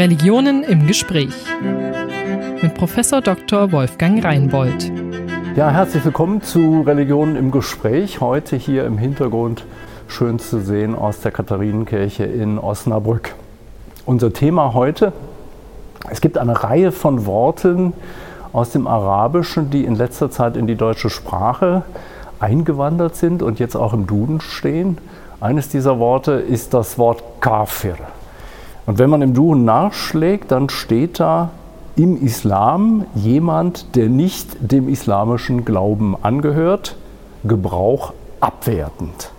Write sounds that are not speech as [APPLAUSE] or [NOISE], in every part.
Religionen im Gespräch mit Professor Dr. Wolfgang Reinbold. Ja, herzlich willkommen zu Religionen im Gespräch. Heute hier im Hintergrund schön zu sehen aus der Katharinenkirche in Osnabrück. Unser Thema heute, es gibt eine Reihe von Worten aus dem Arabischen, die in letzter Zeit in die deutsche Sprache eingewandert sind und jetzt auch im Duden stehen. Eines dieser Worte ist das Wort Kafir. Und wenn man im Duden nachschlägt, dann steht da im Islam jemand, der nicht dem islamischen Glauben angehört, Gebrauch abwertend.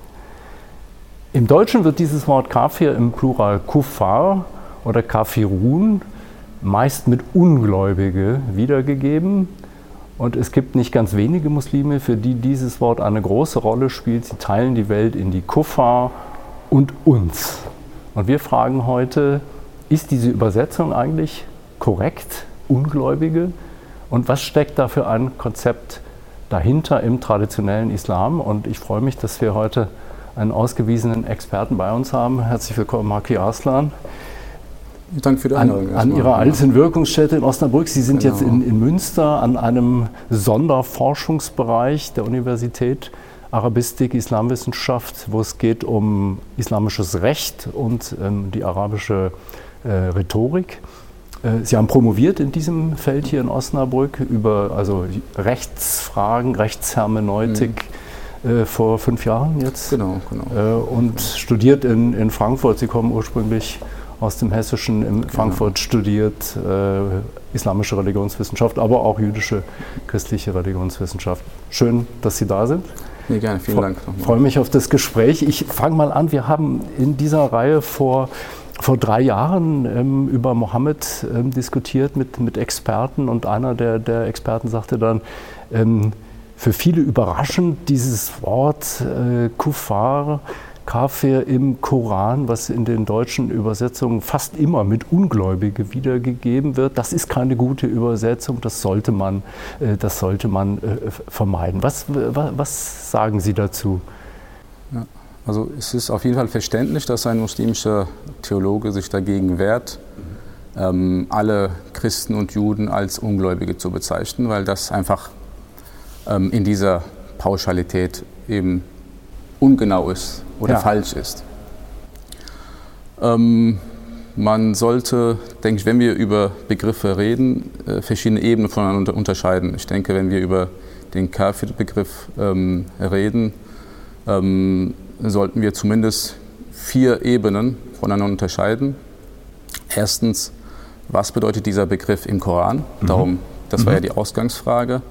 Im Deutschen wird dieses Wort Kafir im Plural Kuffar oder Kafirun meist mit Ungläubige wiedergegeben. Und es gibt nicht ganz wenige Muslime, für die dieses Wort eine große Rolle spielt. Sie teilen die Welt in die Kuffar und uns. Und wir fragen heute, ist diese Übersetzung eigentlich korrekt, Ungläubige? Und was steckt da für ein Konzept dahinter im traditionellen Islam? Und ich freue mich, dass wir heute einen ausgewiesenen Experten bei uns haben. Herzlich willkommen, Maki Arslan. Danke für die Einladung. An, an Ihrer alten Wirkungsstätte in Osnabrück. Sie sind genau. jetzt in, in, Münster an einem Sonderforschungsbereich der Universität Arabistik, Islamwissenschaft, wo es geht um islamisches Recht und ähm, die arabische äh, Rhetorik. Äh, Sie haben promoviert in diesem Feld hier in Osnabrück über also Rechtsfragen, Rechtshermeneutik. Mhm äh, vor fünf Jahren jetzt. Genau, genau. Äh, und genau. studiert in, in Frankfurt. Sie kommen ursprünglich aus dem Hessischen in genau. Frankfurt studiert, äh, islamische Religionswissenschaft, aber auch jüdische, christliche Religionswissenschaft. Schön, dass Sie da sind. Nee, gerne, vielen Fre Dank. Ich freue mich auf das Gespräch. Ich fange mal an. Wir haben in dieser Reihe vor, vor drei Jahren ähm, über Mohammed ähm, diskutiert mit, mit Experten und einer der, der Experten sagte dann, ähm, für viele überraschend dieses Wort äh, Kufar Kafir im Koran, was in den deutschen Übersetzungen fast immer mit Ungläubige wiedergegeben wird, das ist keine gute Übersetzung, das sollte man, äh, das sollte man äh, vermeiden. Was, was sagen Sie dazu? Ja, also es ist auf jeden Fall verständlich, dass ein muslimischer Theologe sich dagegen wehrt, ähm, alle Christen und Juden als Ungläubige zu bezeichnen, weil das einfach ähm, in dieser Pauschalität eben ungenau ist oder ja. falsch ist. Ähm, man sollte, denke ich, wenn wir über Begriffe reden, äh, verschiedene Ebenen voneinander unterscheiden. Ich denke, wenn wir über den Kafir-Begriff ähm, reden, ähm, sollten wir zumindest vier Ebenen voneinander unterscheiden. Erstens, was bedeutet dieser Begriff im Koran? Mhm. Darum, das war ja mhm. die Ausgangsfrage.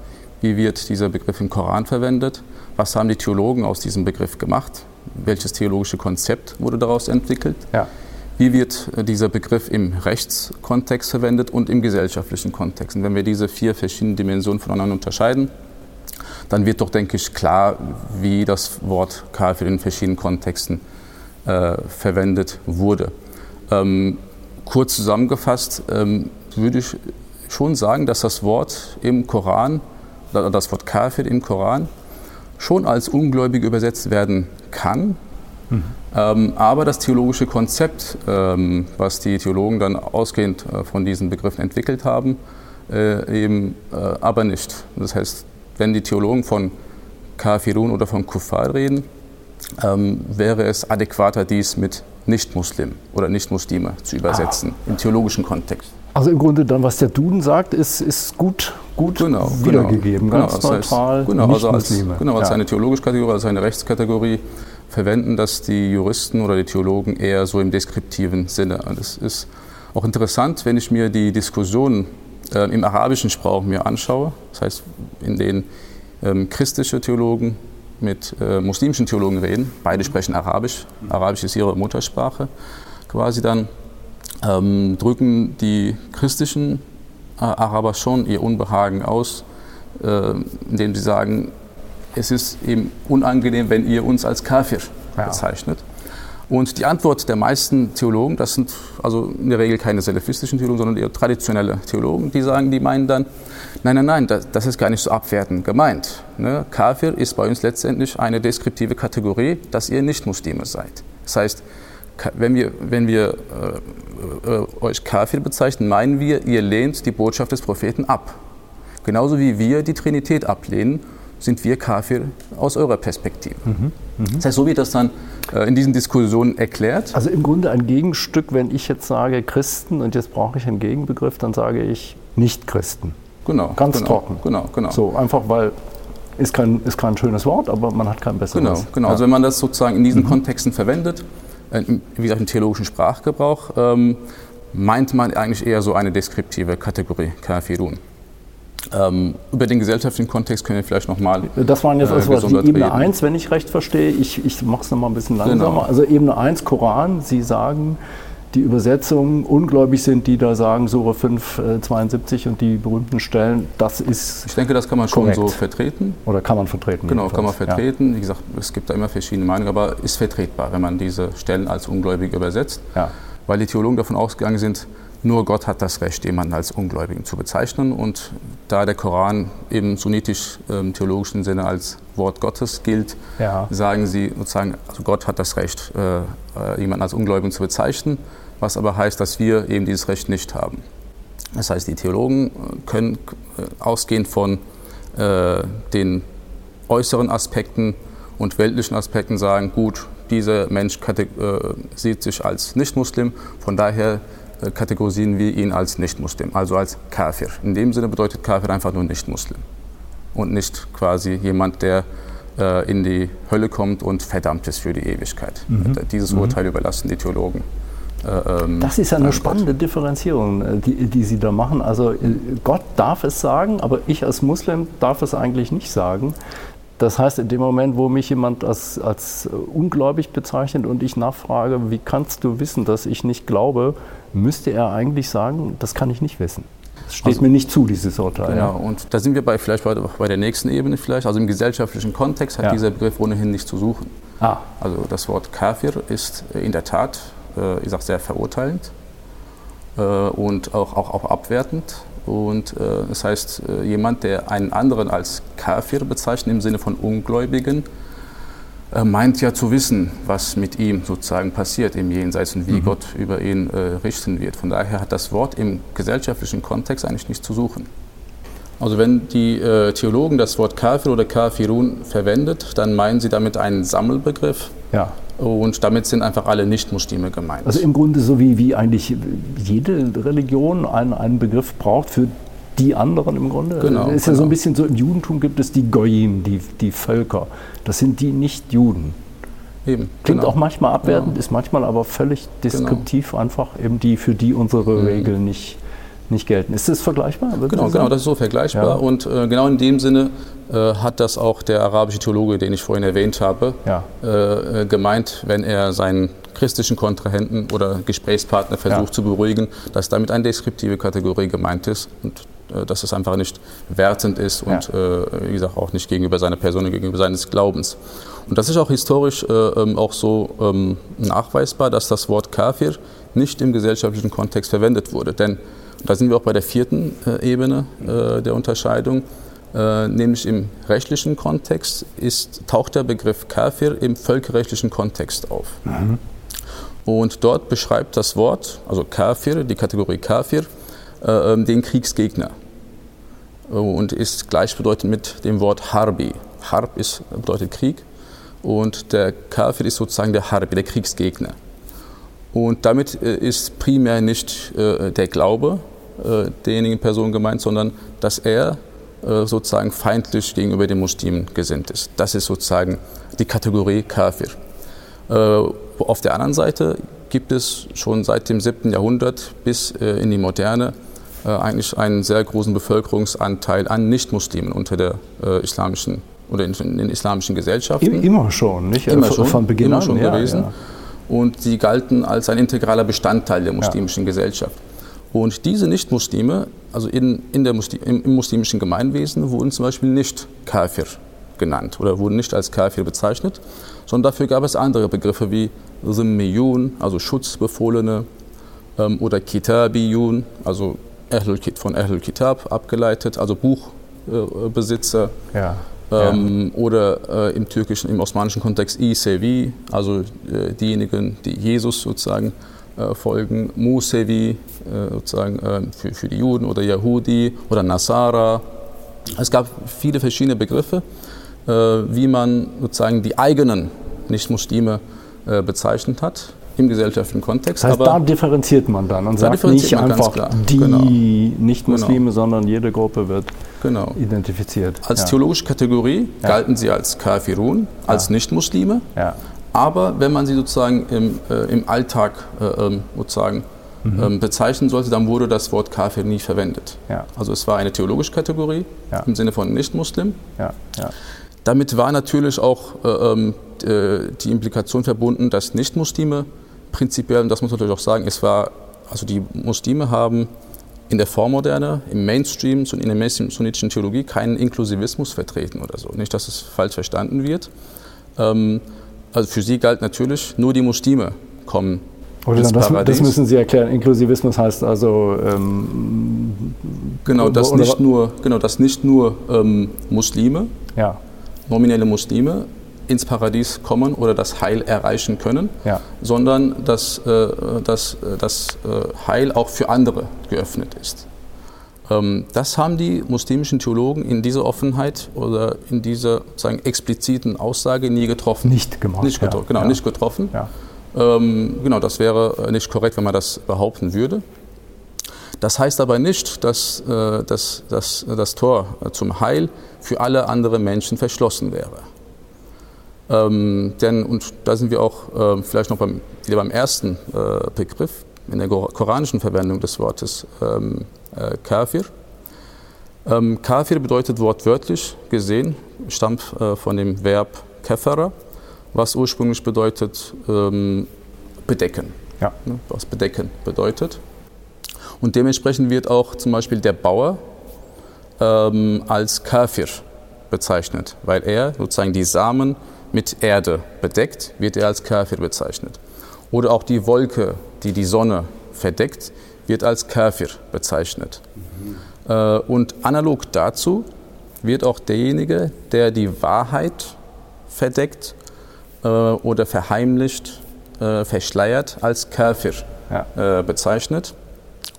Wie wird dieser Begriff im Koran verwendet? Was haben die Theologen aus diesem Begriff gemacht? Welches theologische Konzept wurde daraus entwickelt? Ja. Wie wird äh, dieser Begriff im Rechtskontext verwendet und im gesellschaftlichen Kontext? Und wenn wir diese vier verschiedenen Dimensionen voneinander unterscheiden, dann wird doch, denke ich, klar, wie das Wort Kafir in verschiedenen Kontexten äh, verwendet wurde. Ähm, kurz zusammengefasst ähm, würde ich schon sagen, dass das Wort im Koran, das Wort Kafir im Koran, schon als ungläubig übersetzt werden kann. Mhm. Ähm, aber das theologische Konzept, ähm, was die Theologen dann ausgehend äh, von diesen Begriffen entwickelt haben, äh, eben äh, aber nicht. Das heißt, wenn die Theologen von Kafirun oder von Kuffar reden, ähm, wäre es adäquater, dies mit Nicht-Muslim oder Nicht-Muslime zu übersetzen, ah. im theologischen Kontext. Also im Grunde dann, was der Duden sagt, ist, ist gut, gut genau, genau. wiedergegeben, genau, ganz genau, neutral, heißt, genau, also als, genau, als ja. eine theologische Kategorie, als eine Rechtskategorie verwenden das die Juristen oder die Theologen eher so im deskriptiven Sinne. Das ist auch interessant, wenn ich mir die Diskussionen äh, im arabischen Sprach mir anschaue, das heißt, in denen ähm, christliche Theologen mit äh, muslimischen Theologen reden, beide sprechen Arabisch, Arabisch ist ihre Muttersprache, quasi dann ähm, drücken die christlichen Araber schon ihr Unbehagen aus, äh, indem sie sagen, es ist eben unangenehm, wenn ihr uns als Kafir ja. bezeichnet. Und die Antwort der meisten Theologen, das sind also in der Regel keine salafistischen Theologen, sondern eher traditionelle Theologen, die sagen, die meinen dann, nein, nein, nein, das, das ist gar nicht so abwertend gemeint. Ne? Kafir ist bei uns letztendlich eine deskriptive Kategorie, dass ihr nicht Muslime seid. Das heißt, wenn wir, wenn wir äh, äh, euch Kafir bezeichnen, meinen wir, ihr lehnt die Botschaft des Propheten ab. Genauso wie wir die Trinität ablehnen, sind wir Kafir aus eurer Perspektive. Mhm. Mhm. Das heißt, so wird das dann äh, in diesen Diskussionen erklärt. Also im Grunde ein Gegenstück, wenn ich jetzt sage Christen und jetzt brauche ich einen Gegenbegriff, dann sage ich Nicht-Christen. Genau. Ganz genau, trocken. Genau, genau. So, einfach weil ist kein, ist kein schönes Wort, aber man hat kein besseres. Genau, genau. Ja. Also wenn man das sozusagen in diesen mhm. Kontexten verwendet, wie gesagt im theologischen Sprachgebrauch, ähm, meint man eigentlich eher so eine deskriptive Kategorie, Kafirun. Ähm, über den gesellschaftlichen Kontext können wir vielleicht nochmal. Das waren jetzt äh, also die Ebene reden. 1, wenn ich recht verstehe. Ich, ich mache es nochmal ein bisschen langsamer. Genau. Also Ebene 1, Koran, Sie sagen, die Übersetzungen ungläubig sind, die da sagen, Sure 5, äh, 72 und die berühmten Stellen, das ist. Ich denke, das kann man schon so vertreten. Oder kann man vertreten? Genau, jedenfalls. kann man vertreten. Ja. Wie gesagt, es gibt da immer verschiedene Meinungen, aber ist vertretbar, wenn man diese Stellen als ungläubig übersetzt. Ja. Weil die Theologen davon ausgegangen sind, nur Gott hat das Recht, jemanden als Ungläubigen zu bezeichnen. Und da der Koran im sunnitisch-theologischen ähm, Sinne als Wort Gottes gilt, ja. sagen sie sozusagen, also Gott hat das Recht, äh, äh, jemanden als Ungläubigen zu bezeichnen, was aber heißt, dass wir eben dieses Recht nicht haben. Das heißt, die Theologen äh, können äh, ausgehend von äh, den äußeren Aspekten und weltlichen Aspekten sagen, gut, dieser Mensch äh, sieht sich als Nicht-Muslim, von daher äh, kategorisieren wir ihn als Nicht-Muslim, also als Kafir. In dem Sinne bedeutet Kafir einfach nur Nicht-Muslim und nicht quasi jemand, der in die Hölle kommt und verdammt ist für die Ewigkeit. Mhm. Dieses mhm. Urteil überlassen die Theologen. Äh, ähm, das ist eine spannende Gott. Differenzierung, äh, die, die, Sie da machen. Also Gott darf es sagen, aber ich als Muslim darf es eigentlich nicht sagen. Das heißt, in dem Moment, wo mich jemand als, als ungläubig bezeichnet und ich nachfrage, wie kannst du wissen, dass ich nicht glaube, müsste er eigentlich sagen, das kann ich nicht wissen. Das steht also, mir nicht zu, dieses Urteil. Genau, ja. und da sind wir bei, vielleicht bei, bei, der nächsten Ebene vielleicht. Also im gesellschaftlichen Kontext hat ja. dieser Begriff ohnehin nichts zu suchen. Ah. Also das Wort Kafir ist in der Tat, äh, ich sage sehr verurteilend äh, und auch, auch, auch abwertend. Und äh, das heißt, äh, jemand, der einen anderen als Kafir bezeichnet, im Sinne von Ungläubigen, äh, meint ja zu wissen, was mit ihm sozusagen passiert im Jenseits und wie mhm. Gott über ihn äh, richten wird. Von daher hat das Wort im gesellschaftlichen Kontext eigentlich nichts zu suchen. Also wenn die äh, Theologen das Wort Kafir oder Kafirun verwendet, dann meinen sie damit einen Sammelbegriff. Ja. Und damit sind einfach alle Nicht-Muslime gemeint. Also im Grunde so wie, wie eigentlich jede Religion einen, einen Begriff braucht für die anderen im Grunde. Genau, ist ja genau. so ein bisschen so, im Judentum gibt es die Goyim, die, die Völker. Das sind die Nicht-Juden. Eben, Klingt genau. auch manchmal abwertend, genau. ist manchmal aber völlig deskriptiv genau. einfach, eben die, für die unsere mhm. Regeln nicht, nicht gelten. Ist das vergleichbar? Genau, genau, das ist so vergleichbar. Ja. Und äh, genau in dem Sinne äh, hat das auch der arabische Theologe, den ich vorhin erwähnt habe, ja. äh, gemeint, wenn er seinen christlichen Kontrahenten oder Gesprächspartner versucht ja. zu beruhigen, dass damit eine deskriptive Kategorie gemeint ist und äh, dass es einfach nicht wertend ist und äh, wie gesagt auch nicht gegenüber seiner Person, gegenüber seines Glaubens. Und das ist auch historisch äh, ähm, auch so ähm, nachweisbar, dass das Wort Kafir nicht im gesellschaftlichen Kontext verwendet wurde. Denn da sind wir auch bei der vierten äh, Ebene äh, der Unterscheidung. Äh, nämlich im rechtlichen Kontext ist, taucht der Begriff Kafir im völkerrechtlichen Kontext auf. Mhm. Und dort beschreibt das Wort, also Kafir, die Kategorie Kafir, äh, ähm, den Kriegsgegner und ist gleichbedeutend mit dem Wort Harbi. Harb ist, bedeutet Krieg und der Kafir ist sozusagen der Harbi, der Kriegsgegner. Und damit äh, ist primär nicht der Glaube derjenigen Person gemeint, sondern dass er äh, sozusagen feindlich gegenüber den Muslimen gesinnt ist. Das ist sozusagen die Kategorie Kafir. Äh, auf der anderen Seite gibt es schon seit dem 7. Jahrhundert bis äh, in die Moderne eigentlich einen sehr großen Bevölkerungsanteil an Nichtmuslimen unter der islamischen oder in, den islamischen Gesellschaften. Immer schon, nicht? Immer schon, von Beginn immer schon an, gewesen. Ja. Und sie galten als ein integraler Bestandteil der muslimischen ja. Gesellschaft. Und diese Nichtmuslime, also in, in der Muslim, im, muslimischen Gemeinwesen, wurden zum Beispiel nicht Kafir genannt oder wurden nicht als Kafir bezeichnet, sondern dafür gab es andere Begriffe wie Zimmiyun, also Schutzbefohlene, ähm, oder Kitabiyun, also von Ahlul Kitab abgeleitet, also Buchbesitzer. Ja. Ähm, ja. Oder äh, im türkischen, im osmanischen Kontext Isevi, also äh, diejenigen, die Jesus sozusagen äh, folgen, Musevi, äh, sozusagen äh, für, für die Juden oder Yahudi oder Nasara. Es gab viele verschiedene Begriffe, äh, wie man sozusagen die eigenen Nicht-Muslime bezeichnet hat im gesellschaftlichen Kontext. Das heißt, da differenziert man dann und sagt nicht einfach die genau. Nicht-Muslime, genau. sondern jede Gruppe wird genau. identifiziert. Als ja. theologische Kategorie ja. galten sie als Kafirun, als ja. Nicht-Muslime. Aber wenn man sie sozusagen im, äh, im Alltag äh, ähm, sozusagen mhm. ähm, bezeichnen sollte, dann wurde das Wort Kafir nie verwendet. Also es war eine theologische Kategorie im Sinne von Nicht-Muslim. Damit war natürlich auch äh, ähm, äh, die Implikation verbunden, dass Nicht-Muslime prinzipiell, und das muss man natürlich auch sagen, es war, also die Muslime haben in der Vormoderne, im Mainstream, in der sunnitischen Theologie keinen Inklusivismus vertreten oder so. Nicht, dass es falsch verstanden wird. Ähm, also für sie galt natürlich, nur die Muslime kommen oder das, das, müssen Sie erklären. Inklusivismus heißt also. Ähm, genau, dass nicht nur, genau, dass nicht nur ähm, Muslime, ja. nominelle Muslime, ins Paradies kommen oder das Heil erreichen können, ja. sondern dass, äh, dass äh, das äh, Heil auch für andere geöffnet ist. Ähm, das haben die muslimischen Theologen in dieser Offenheit oder in dieser sagen, expliziten Aussage nie getroffen. Nicht gemacht. Nicht getro ja. Genau, ja. nicht getroffen. Ähm, genau, das wäre nicht korrekt, wenn man das behaupten würde. Das heißt aber nicht, dass, äh, dass, dass das Tor zum Heil für alle anderen Menschen verschlossen wäre. Ähm, denn, und da sind wir auch äh, vielleicht noch beim, wieder beim ersten äh, Begriff, in der koranischen Verwendung des Wortes ähm, äh, Kafir. Ähm, Kafir bedeutet wortwörtlich gesehen, stammt äh, von dem Verb kafara, was ursprünglich bedeutet ähm, bedecken. Ja. Ne, was bedecken bedeutet. Und dementsprechend wird auch zum Beispiel der Bauer ähm, als Kafir bezeichnet, weil er sozusagen die Samen mit Erde bedeckt, wird er als Kafir bezeichnet. Oder auch die Wolke, die die Sonne verdeckt, wird als Kafir bezeichnet. Mhm. Und analog dazu wird auch derjenige, der die Wahrheit verdeckt äh, oder verheimlicht, äh, verschleiert, als Kafir ja. bezeichnet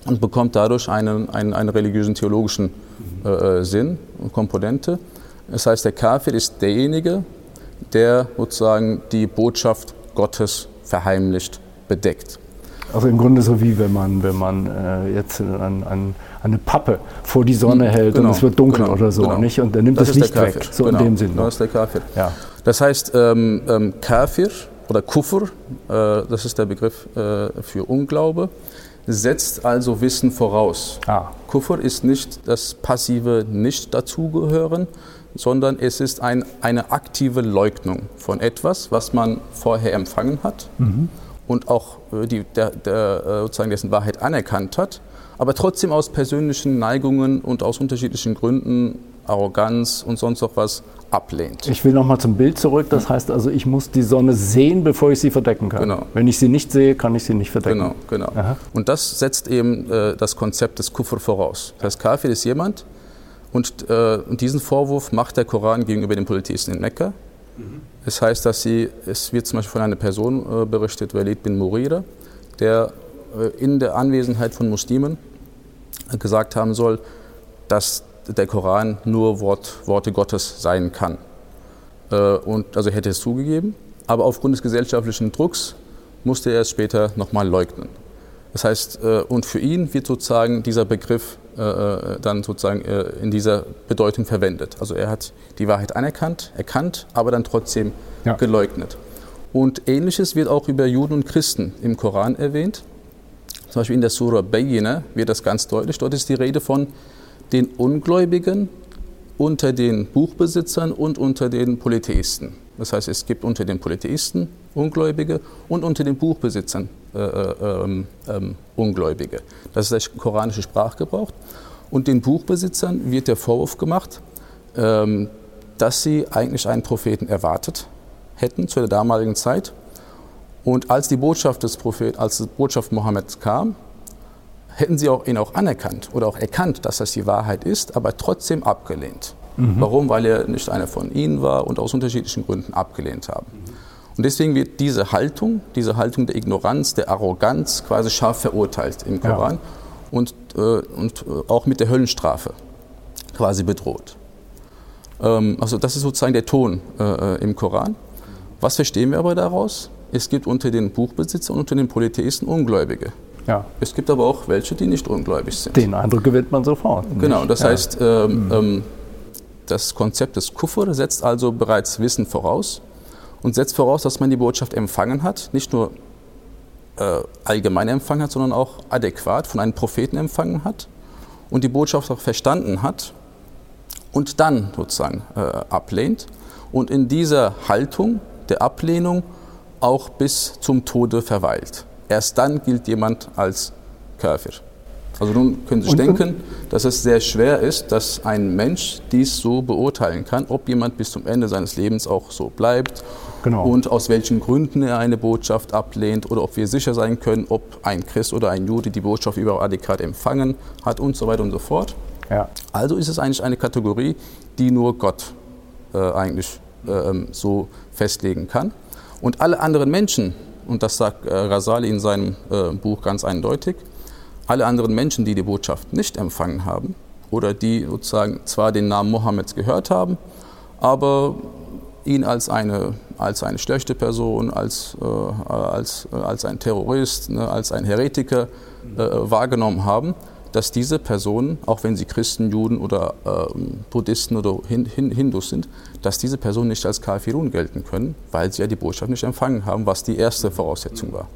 und bekommt dadurch einen, einen, einen religiösen theologischen. Sinn und Komponente. Das heißt, der Kafir ist derjenige, der sozusagen die Botschaft Gottes verheimlicht, bedeckt. Also im Grunde so wie wenn man, wenn man äh, jetzt an, an, eine Pappe vor die Sonne hm, hält genau, und es wird dunkel genau, oder so, genau. nicht? Und dann nimmt das, das Licht weg, so in genau, dem Sinne. Das ist der Kafir. Ja. Das heißt, ähm, ähm, Kafir oder Kufr, äh, das ist der Begriff äh, für Unglaube, setzt also Wissen voraus. Ah. Kufr ist nicht das passive Nicht-Dazugehören, sondern es ist ein, eine aktive Leugnung von etwas, was man vorher empfangen hat mhm. Und auch äh, die, der, der, äh, sozusagen dessen Wahrheit anerkannt hat, aber trotzdem aus persönlichen Neigungen und aus unterschiedlichen Gründen, Arroganz und sonst noch was ablehnt. Ich will nochmal zum Bild zurück. Das heißt also, ich muss die Sonne sehen, bevor ich sie verdecken kann. Genau. Wenn ich sie nicht sehe, kann ich sie nicht verdecken. Genau, genau. Aha. Und das setzt eben äh, das Konzept des Kufr voraus. Das heißt, Kafir ist jemand, und, äh, und, diesen Vorwurf macht der Koran gegenüber den Polytheisten in Mekka. Mhm. Es heißt, dass sie, es wird zum Beispiel von einer Person äh, berichtet, Walid bin Murira, der äh, in der Anwesenheit von Muslimen gesagt haben soll, dass der Koran nur Wort, Worte Gottes sein kann. Äh, und also hätte es zugegeben, aber aufgrund des gesellschaftlichen Drucks musste er es später nochmal leugnen. Das heißt, und für ihn wird sozusagen dieser Begriff äh, äh, dann sozusagen äh, in dieser Bedeutung verwendet. Also er hat die Wahrheit anerkannt, erkannt, aber dann trotzdem ja. geleugnet. Und ähnliches wird auch über Juden und Christen im Koran erwähnt. Zum Beispiel in der Surah Bayyina wird das ganz deutlich. Dort ist die Rede von den Ungläubigen unter den Buchbesitzern und unter den Polytheisten. Das heißt, es gibt unter den Polytheisten Ungläubige und unter den Buchbesitzern äh, äh, ähm, ähm, Ungläubige. Das ist der koranische Sprachgebrauch. Und den Buchbesitzern wird der Vorwurf gemacht, ähm, dass sie eigentlich einen Propheten erwartet hätten zu der damaligen Zeit. Und als die Botschaft des Propheten, als die Botschaft Mohammeds kam, hätten sie auch, ihn auch anerkannt oder auch erkannt, dass das die Wahrheit ist, aber trotzdem abgelehnt. Mhm. Warum? Weil er nicht einer von ihnen war und aus unterschiedlichen Gründen abgelehnt haben. Und deswegen wird diese Haltung, diese Haltung der Ignoranz, der Arroganz quasi scharf verurteilt im Koran ja. und, äh, und äh, auch mit der Höllenstrafe quasi bedroht. Ähm, also das ist sozusagen der Ton äh, äh, im Koran. Was verstehen wir aber daraus? Es gibt unter den Buchbesitzern und unter den Polytheisten Ungläubige. Ja. Es gibt aber auch welche, die nicht ungläubig sind. Den Eindruck gewinnt man sofort. Genau, das ja. heißt, ähm, mhm. ähm, das Konzept des Kufr setzt also bereits Wissen voraus und setzt voraus, dass man die Botschaft empfangen hat, nicht nur äh, allgemein empfangen hat, sondern auch adäquat von einem Propheten empfangen hat und die Botschaft auch verstanden hat und dann sozusagen äh, ablehnt und in dieser Haltung der Ablehnung auch bis zum Tode verweilt. Erst dann gilt jemand als Kafir. Also nun können Sie sich denken, dass es sehr schwer ist, dass ein Mensch dies so beurteilen kann, ob jemand bis zum Ende seines Lebens auch so bleibt genau. und aus welchen Gründen er eine Botschaft ablehnt oder ob wir sicher sein können, ob ein Christ oder ein Jude die Botschaft überhaupt adäquat empfangen hat und so weiter und so fort. Ja. Also ist es eigentlich eine Kategorie, die nur Gott äh, eigentlich äh, ähm, so festlegen kann. Und alle anderen Menschen, und das sagt äh, Rasali in seinem äh, Buch ganz eindeutig, alle anderen Menschen, die die Botschaft nicht empfangen haben oder die sozusagen zwar den Namen Mohammeds gehört haben, aber ihn als eine, als eine schlechte Person, als, äh, als, äh, als ein Terrorist, ne, als ein Heretiker äh, wahrgenommen haben, dass diese Personen, auch wenn sie Christen, Juden oder äh, Buddhisten oder Hindus sind, dass diese Personen nicht als Kafirun gelten können, weil sie ja die Botschaft nicht empfangen haben, was die erste Voraussetzung war.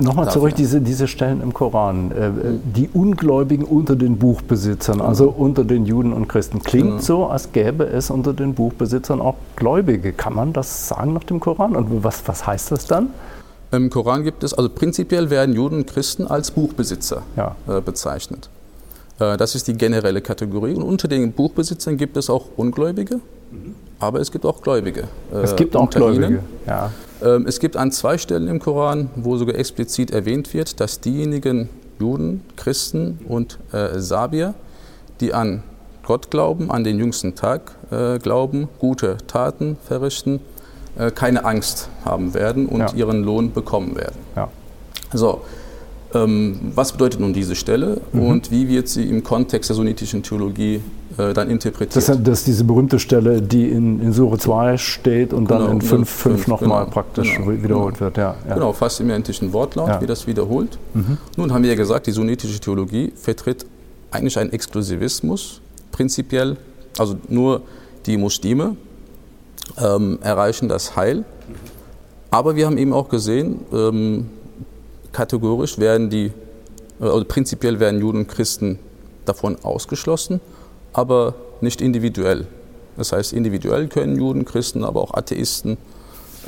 Nochmal zurück, diese, diese Stellen im Koran. Äh, die Ungläubigen unter den Buchbesitzern, also unter den Juden und Christen. Klingt genau. so, als gäbe es unter den Buchbesitzern auch Gläubige. Kann man das sagen nach dem Koran? Und was, was heißt das dann? Im Koran gibt es, also prinzipiell werden Juden und Christen als Buchbesitzer ja. äh, bezeichnet. Äh, das ist die generelle Kategorie. Und unter den Buchbesitzern gibt es auch Ungläubige, mhm. aber es gibt auch Gläubige. Äh, es gibt auch Gläubige, ja. Ähm, es gibt an zwei Stellen im Koran, wo sogar explizit erwähnt wird, dass diejenigen Juden, Christen und Sabier, die an Gott glauben, an den jüngsten Tag glauben, gute Taten verrichten, äh, keine Angst haben werden und ja. ihren Lohn bekommen werden. Ja. So, ähm, was bedeutet nun diese Stelle mhm. und wie wird sie im Kontext der sunnitischen Theologie äh, dann interpretiert? Das, das, ist diese berühmte Stelle, die in, in Sure 2 steht und genau, dann in 5, 5 nochmal genau, praktisch genau, wiederholt genau. wird. Ja, ja. Genau, fast im identischen Wortlaut, ja. wie das wiederholt. Mhm. Nun haben wir ja gesagt, die sunnitische Theologie vertritt eigentlich einen Exklusivismus, prinzipiell, also nur die Muslime ähm, erreichen das Heil. Aber wir haben eben auch gesehen, ähm, kategorisch werden die, also prinzipiell werden Juden und Christen davon ausgeschlossen, aber nicht individuell. Das heißt, individuell können Juden, Christen, aber auch Atheisten,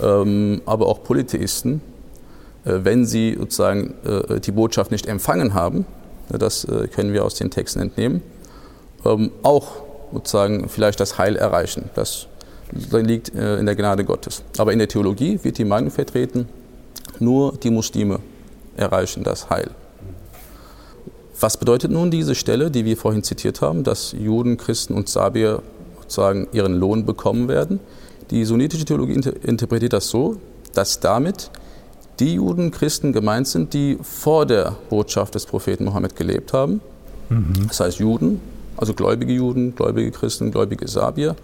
ähm, aber auch Polytheisten, äh, wenn sie sozusagen äh, die Botschaft nicht empfangen haben, das äh, können wir aus den Texten entnehmen, ähm, auch sozusagen vielleicht das Heil erreichen. Das liegt äh, in der Gnade Gottes. Aber in der Theologie wird die Meinung vertreten, nur die Muslime erreichen das Heil. Was bedeutet nun diese Stelle, die wir vorhin zitiert haben, dass Juden, Christen und Sabier sozusagen ihren Lohn bekommen werden? Die sunnitische Theologie interpretiert das so, dass damit die Juden, Christen gemeint sind, die vor der Botschaft des Propheten Mohammed gelebt haben. Mhm. Das heißt Juden, also gläubige Juden, gläubige Christen, gläubige Sabier,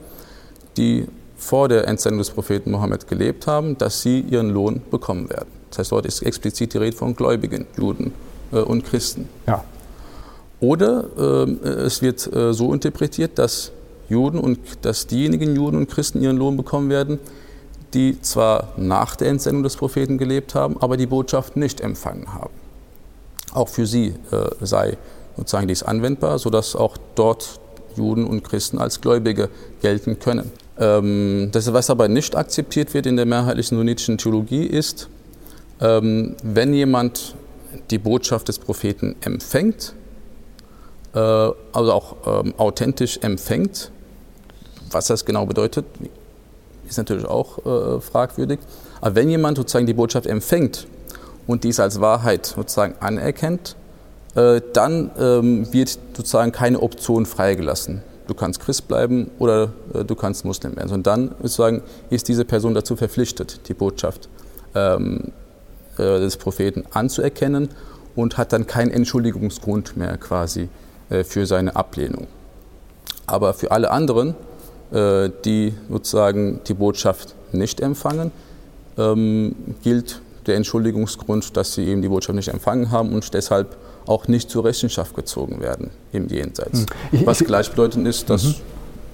die vor der Entsendung des Propheten Mohammed gelebt haben, dass sie ihren Lohn bekommen werden. Das heißt, dort ist explizit die Rede von Gläubigen, Juden äh, und Christen. Ja. Oder äh, es wird äh, so interpretiert, dass Juden und dass diejenigen Juden und Christen ihren Lohn bekommen werden, die zwar nach der Entsendung des Propheten gelebt haben, aber die Botschaft nicht empfangen haben. Auch für sie äh, sei sozusagen dies anwendbar, sodass auch dort Juden und Christen als Gläubige gelten können. Ähm, das, was aber nicht akzeptiert wird in der mehrheitlichen sunnitischen Theologie, ist, ähm, wenn jemand die Botschaft des Propheten empfängt, äh, also auch ähm, authentisch empfängt, was das genau bedeutet, ist natürlich auch äh, fragwürdig. Aber wenn jemand sozusagen die Botschaft empfängt und dies als Wahrheit sozusagen anerkennt, äh, dann wird sozusagen keine Option freigelassen. Du kannst Christ bleiben oder äh, du kannst Muslim werden. Und dann sozusagen ist diese Person dazu verpflichtet, die Botschaft ähm, äh, des Propheten anzuerkennen und hat dann keinen Entschuldigungsgrund mehr quasi äh, für seine Ablehnung. Aber für alle anderen, äh, die sozusagen die Botschaft nicht empfangen, ähm, gilt der Entschuldigungsgrund, dass sie eben die Botschaft nicht empfangen haben und deshalb auch nicht zur Rechenschaft gezogen werden im Jenseits. Hm. Was gleichbedeutend ist, dass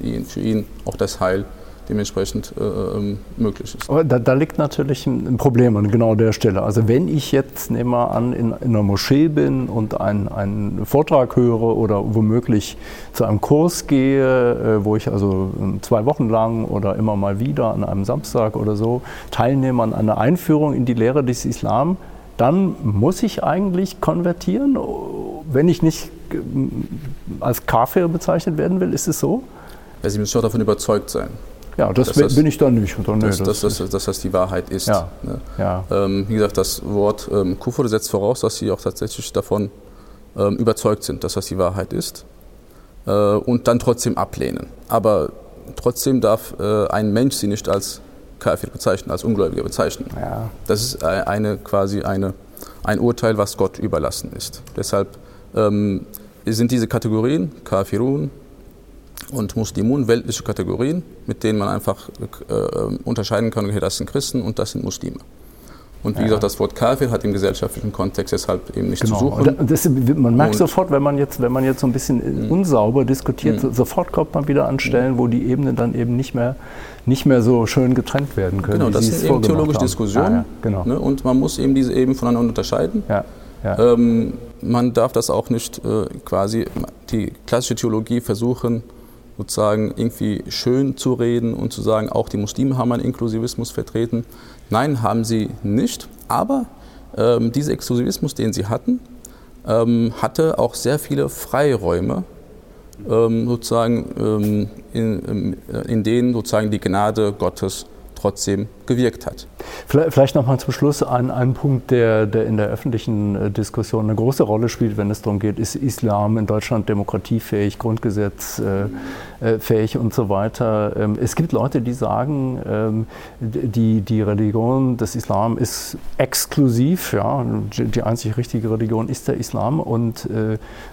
mhm. für ihn auch das Heil dementsprechend äh, ähm, möglich ist. Aber da, da, liegt natürlich ein Problem an genau der Stelle. Also wenn ich jetzt, nehmen wir an, in, in einer Moschee bin und einen, einen Vortrag höre oder womöglich zu einem Kurs gehe, äh, wo ich also ähm, zwei Wochen lang oder immer mal wieder an einem Samstag oder so teilnehme an einer Einführung in die Lehre des Islam, dann muss ich eigentlich konvertieren, wenn ich nicht äh, als Kafir bezeichnet werden will. Ist es so? Ja, Sie müssen schon davon überzeugt sein. Ja, das, das bin ich dann nicht. Oder? Nee, dass, das, das, das die Wahrheit ist. Ja. Ne? Ja. Ähm, wie gesagt, das Wort ähm, Kufur setzt voraus, dass sie auch tatsächlich davon ähm, überzeugt sind, dass das die Wahrheit ist äh, und dann trotzdem ablehnen. Aber trotzdem darf äh, ein Mensch sie nicht als Kafir bezeichnen, als Ungläubiger bezeichnen. Ja. Das ist eine, quasi eine, ein Urteil, was Gott überlassen ist. Deshalb ähm, sind diese Kategorien, Kafirun, und Muslimun weltliche Kategorien, mit denen man einfach äh, unterscheiden kann, okay, das sind Christen und das sind Muslime. Und wie ja. gesagt, das Wort Kafir hat im gesellschaftlichen Kontext deshalb eben nicht genau. zu suchen. Das, man merkt und sofort, wenn man, jetzt, wenn man jetzt so ein bisschen mhm. unsauber diskutiert, mhm. sofort kommt man wieder an Stellen, wo die Ebenen dann eben nicht mehr, nicht mehr so schön getrennt werden können. Genau, das sind eben theologische Diskussionen. Ja, ja, genau. ne, und man muss eben diese Ebenen voneinander unterscheiden. Ja, ähm, man darf das auch nicht äh, quasi, die klassische Theologie versuchen, sozusagen irgendwie schön zu reden und zu sagen, auch die Muslime haben einen Inklusivismus vertreten. Nein, haben sie nicht. Aber ähm, dieser Exklusivismus, den sie hatten, ähm, hatte auch sehr viele Freiräume, ähm, sozusagen, ähm, in, ähm, in denen sozusagen die Gnade Gottes trotzdem gewirkt hat. Vielleicht noch mal zum Schluss ein, ein Punkt, der, der in der öffentlichen äh, Diskussion eine große Rolle spielt, wenn es darum geht, ist Islam in Deutschland demokratiefähig, grundgesetzfähig äh, äh, und so weiter. Ähm, es gibt Leute, die sagen, ähm, die, die Religion des Islam ist exklusiv, ja, die einzig richtige Religion ist der Islam und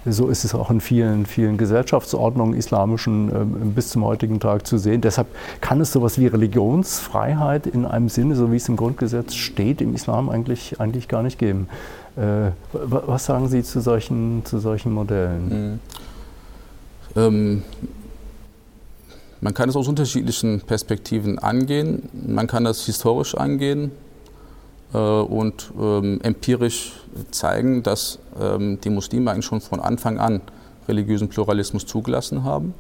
so ist es auch in vielen, vielen Gesellschaftsordnungen islamischen ähm, bis zum heutigen Tag zu sehen. Deshalb kann es sowas wie Religionsfreiheit in einem Sinne, so wie es im Grundgesetz steht, im Islam eigentlich, eigentlich gar nicht geben. Äh, was sagen Sie zu solchen, zu solchen Modellen? Mhm. Ähm, man kann es aus unterschiedlichen Perspektiven angehen. Man kann das historisch angehen äh, und ähm, empirisch zeigen, dass ähm, die Muslime eigentlich schon von Anfang an religiösen Pluralismus zugelassen haben.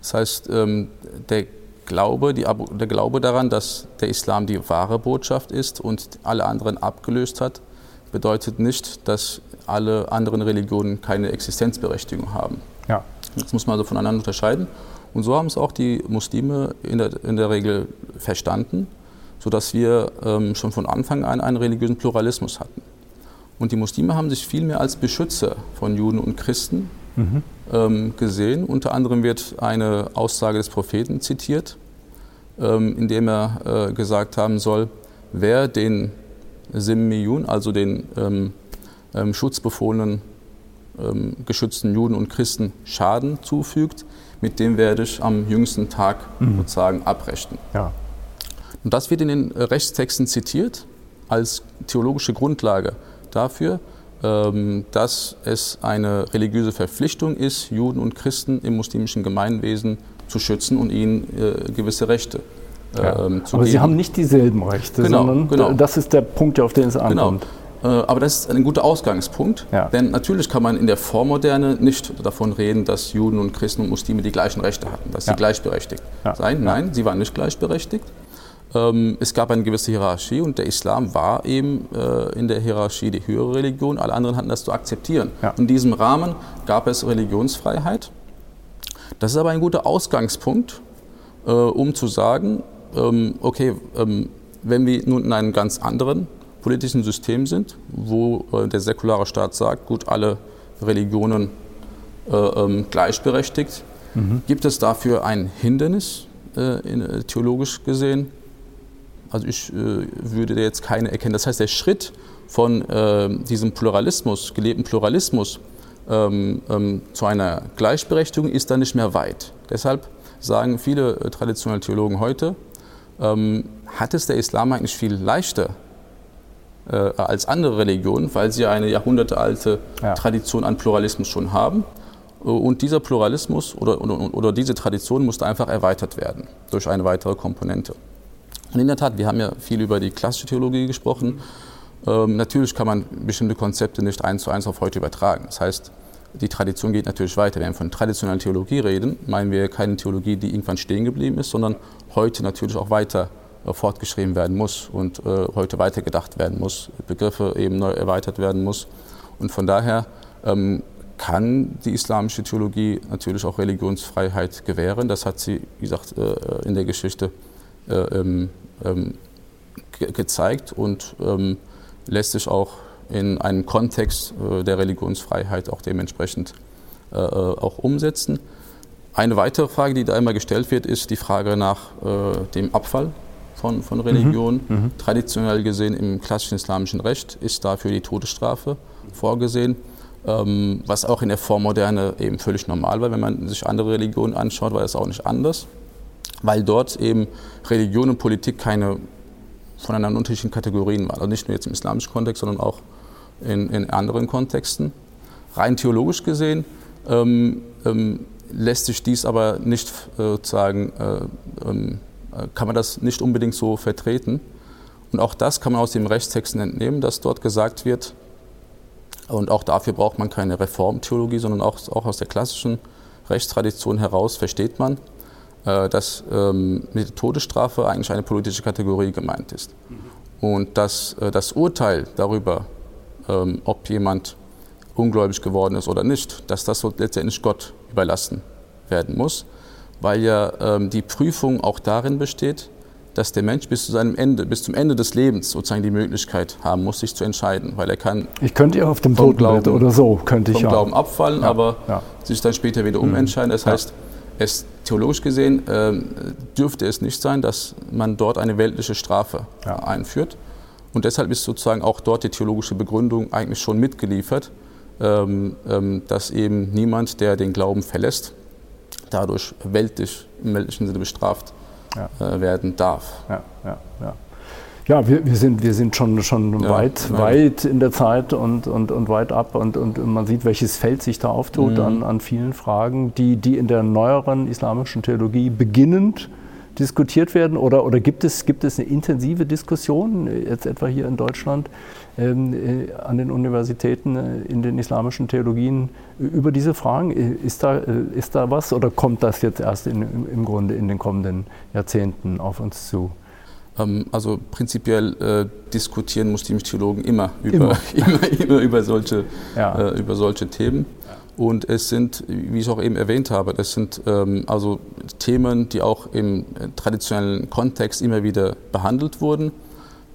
Das heißt, ähm, der Glaube, die, der Glaube daran, dass der Islam die wahre Botschaft ist und alle anderen abgelöst hat, bedeutet nicht, dass alle anderen Religionen keine Existenzberechtigung haben. Ja. Das muss man also voneinander unterscheiden. Und so haben es auch die Muslime in der, in der Regel verstanden, sodass wir ähm, schon von Anfang an einen religiösen Pluralismus hatten. Und die Muslime haben sich vielmehr als Beschützer von Juden und Christen mhm. Ähm, gesehen. Unter anderem wird eine Aussage des Propheten zitiert, ähm, in dem er äh, gesagt haben soll, wer den Simmiyun, also den ähm, schutzbefohlenen geschützten Juden und Christen Schaden zufügt, mit dem werde ich am jüngsten Tag mhm. sozusagen abrechnen. Ja. Und das wird in den Rechtstexten zitiert als theologische Grundlage dafür, dass es eine religiöse Verpflichtung ist, Juden und Christen im muslimischen Gemeinwesen zu schützen und ihnen äh, gewisse Rechte ja. ähm, zu Aber geben. Sie haben nicht dieselben Rechte, genau, sondern genau. das ist der Punkt, auf den es ankommt. Genau. aber das ist ein guter Ausgangspunkt, ja. denn natürlich kann man in der Vormoderne nicht davon reden, dass Juden und Christen und Muslime die gleichen Rechte hatten, dass sie gleichberechtigt seien. Nein, sie waren nicht gleichberechtigt. Ähm, es gab eine gewisse Hierarchie und der Islam war eben äh, in der Hierarchie die höhere Religion. Alle anderen hatten das zu akzeptieren. Ja. In diesem Rahmen gab es Religionsfreiheit. Das ist aber ein guter Ausgangspunkt, äh, um zu sagen, ähm, okay, ähm, wenn wir nun in einem ganz anderen politischen System sind, wo äh, der säkulare Staat sagt, gut, alle Religionen gleichberechtigt, Mhm. Gibt es dafür ein Hindernis, in, theologisch gesehen? Also ich äh, würde jetzt keine erkennen. Das heißt, der Schritt von äh, diesem Pluralismus, gelebten Pluralismus, ähm, ähm, zu einer Gleichberechtigung ist da nicht mehr weit. Deshalb sagen viele äh, traditionelle Theologen heute, ähm, hat es der Islam eigentlich viel leichter äh, als andere Religionen, weil sie eine jahrhundertealte ja. Tradition an Pluralismus schon haben. Äh, und dieser Pluralismus oder, oder, oder diese Tradition musste einfach erweitert werden durch eine weitere Komponente. Und in der Tat, wir haben ja viel über die klassische Theologie gesprochen. Ähm, natürlich kann man bestimmte Konzepte nicht eins zu eins auf heute übertragen. Das heißt, die Tradition geht natürlich weiter. Wenn wir von traditioneller Theologie reden, meinen wir keine Theologie, die irgendwann stehen geblieben ist, sondern heute natürlich auch weiter äh, fortgeschrieben werden muss und äh, heute weitergedacht werden muss, Begriffe eben neu erweitert werden muss. Und von daher ähm, kann die islamische Theologie natürlich auch Religionsfreiheit gewähren. Das hat sie, wie gesagt, äh, in der Geschichte ähm, ähm, ge gezeigt und ähm, lässt sich auch in einem Kontext äh, der Religionsfreiheit auch dementsprechend äh, äh, auch umsetzen. Eine weitere Frage, die da immer gestellt wird, ist die Frage nach dem Abfall von, von Religion. Mhm. Mhm. Traditionell gesehen im klassischen islamischen Recht ist dafür die Todesstrafe vorgesehen, ähm, was auch in der Vormoderne eben völlig normal war. Wenn man sich andere Religionen anschaut, war das auch nicht anders, weil dort eben Religion und Politik keine voneinander unterschiedlichen Kategorien waren. Also nicht nur jetzt im islamischen Kontext, sondern auch in, in anderen Kontexten. Rein theologisch gesehen ähm, ähm, lässt sich dies aber nicht äh, sozusagen, äh, ähm, äh, kann man das nicht unbedingt so vertreten. Und auch das kann man aus dem Rechtstexten entnehmen, dass dort gesagt wird, und auch dafür braucht man keine Reformtheologie, sondern auch, auch aus der klassischen Rechtstradition heraus versteht man, dass ähm, mit der Todesstrafe eigentlich eine politische Kategorie gemeint ist. Und dass äh, das Urteil darüber, ähm, ob jemand ungläubig geworden ist oder nicht, dass das so letztendlich Gott überlassen werden muss, weil ja ähm, die Prüfung auch darin besteht, dass der Mensch bis zu seinem Ende, bis zum Ende des Lebens sozusagen die Möglichkeit haben muss, sich zu entscheiden, weil er kann. Ich könnte ja auf dem Totenbett oder so könnte ich vom Glauben abfallen, ja, aber ja. sich dann später wieder mhm. umentscheiden. Das heißt, ja. es theologisch gesehen äh, dürfte es nicht sein, dass man dort eine weltliche Strafe einführt. Und deshalb ist sozusagen auch dort die theologische Begründung eigentlich schon mitgeliefert, ähm, ähm, dass eben niemand, der den Glauben verlässt, dadurch weltlich, im weltlichen Sinne bestraft ja. äh, werden darf. Ja, ja, ja. Ja, wir, wir, sind, wir sind schon, schon ja, weit, ja. weit in der Zeit und, und, und weit ab und, und man sieht, welches Feld sich da auftut mhm. an, an vielen Fragen, die, die in der neueren islamischen Theologie beginnend diskutiert werden? Oder, oder gibt, es, gibt es eine intensive Diskussion, jetzt etwa hier in Deutschland, ähm, äh, an den Universitäten äh, in den islamischen Theologien über diese Fragen? Ist da, äh, ist da was oder kommt das jetzt erst in, im Grunde in den kommenden Jahrzehnten auf uns zu? Ähm, also prinzipiell äh, diskutieren muslimische Theologen immer über, immer. [LAUGHS] immer, immer über, solche, ja. äh, über solche Themen. Und es sind, wie ich auch eben erwähnt habe, das sind ähm, also Themen, die auch im traditionellen Kontext immer wieder behandelt wurden.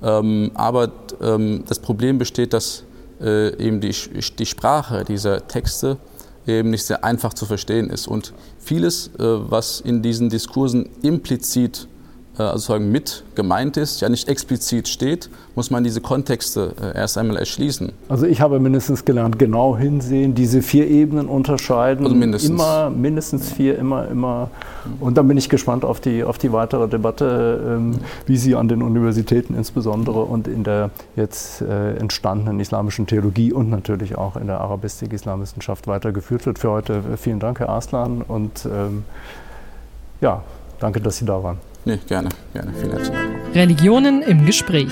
Ähm, aber ähm, das Problem besteht, dass äh, eben die, die Sprache dieser Texte eben nicht sehr einfach zu verstehen ist. Und vieles, äh, was in diesen Diskursen implizit äh, also mit gemeint ist, ja nicht explizit steht, muss man diese Kontexte äh, erst einmal erschließen. Also ich habe mindestens gelernt, genau hinsehen, diese vier Ebenen unterscheiden. Also mindestens. Immer, mindestens vier, immer, immer. Und dann bin ich gespannt auf die, auf die weitere Debatte, ähm, wie sie an den Universitäten insbesondere und in der jetzt äh, entstandenen islamischen Theologie und natürlich auch in der Arabistik, Islamwissenschaft weitergeführt wird. Für heute vielen Dank, Herr Arslan, und ähm, ja, danke, dass Sie da waren. Nee, gerne, gerne. Vielen herzlichen Dank. Religionen im Gespräch.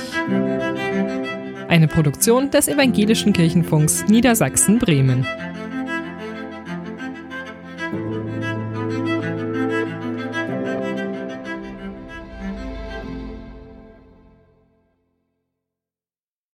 Eine Produktion des Evangelischen Kirchenfunks Niedersachsen-Bremen.